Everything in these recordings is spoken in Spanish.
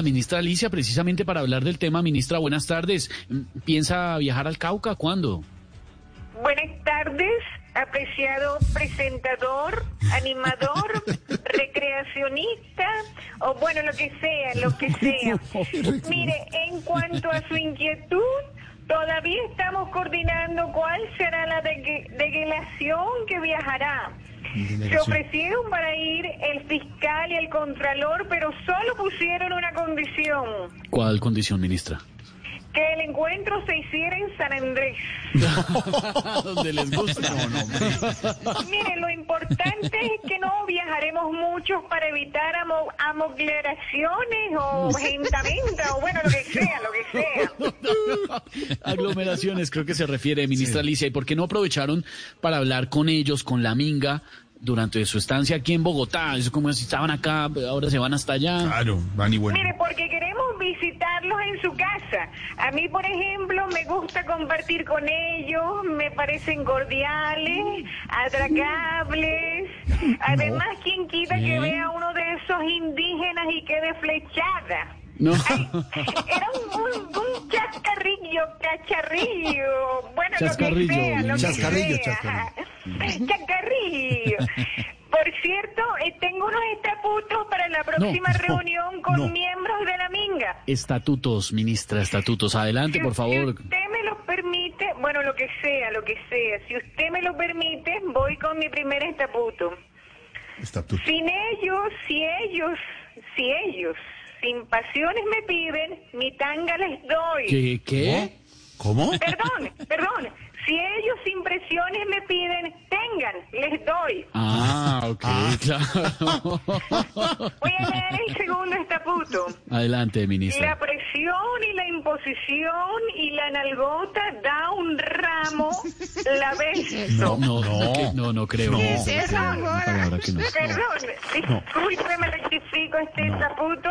la ministra Alicia precisamente para hablar del tema. Ministra, buenas tardes. ¿Piensa viajar al Cauca? ¿Cuándo? Buenas tardes, apreciado presentador, animador, recreacionista, o bueno, lo que sea, lo que sea. Mire, en cuanto a su inquietud, todavía estamos coordinando cuál será la delegación que viajará. Se ofrecieron para ir el fiscal y el contralor, pero solo pusieron una condición. ¿Cuál condición, ministra? Que el encuentro se hiciera en San Andrés. Donde les gusta. Miren, lo importante es que no viajaremos mucho para evitar aglomeraciones o gentamenta o bueno, lo que sea, lo que sea. Aglomeraciones, creo que se refiere, ministra Alicia. ¿Y por qué no aprovecharon para hablar con ellos, con la Minga? durante su estancia aquí en Bogotá. Es como si estaban acá, ahora se van hasta allá. Claro, van y vuelven. Mire, porque queremos visitarlos en su casa. A mí, por ejemplo, me gusta compartir con ellos, me parecen cordiales, atragables. Además, quien quita que vea uno de esos indígenas y quede flechada. No. era un, un, un, chascarrillo, bueno, Chascarrillo, lo que sea, lo Chascarrillo, que sea. chascarrillo. Chascarrillo. Por cierto, eh, tengo unos estatutos para la próxima No, reunión con no. miembros de la Minga. Estatutos, ministra, estatutos. Adelante, Si- por favor. Si usted me lo permite, bueno, lo que sea, lo que sea, si usted me lo permite, voy con mi primer estatuto. Estatuto. Sin ellos, si ellos, si ellos, sin pasiones me piden, mi tanga les doy. ¿Qué? ¿Qué? ¿Cómo? Perdón, perdón. Si ellos sin presiones me piden, tengan, les doy. Ah, ok, claro. Voy a leer el segundo estatuto. Adelante, La ministra. presión y la imposición y la nalgota da un la beso. No, no, No. no, que- no, no creo. ¿Qué es eso, palabra que no. Perdón, discúlpeme, rectifico este estatuto.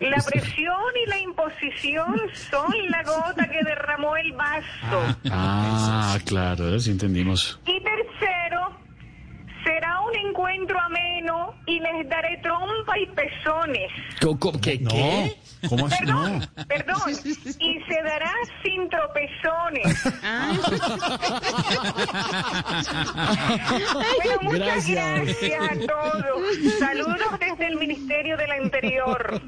La presión y la imposición son la gota que derramó el vaso. Ah, claro, ahora sí entendimos. Y un encuentro ameno y les daré trompa y pezones. ¿Qué? No. ¿Qué? ¿Cómo así? No. Perdón, perdón. Y se dará sin tropezones. Bueno, muchas Gracias. gracias a todos. Saludos desde el Ministerio del Interior.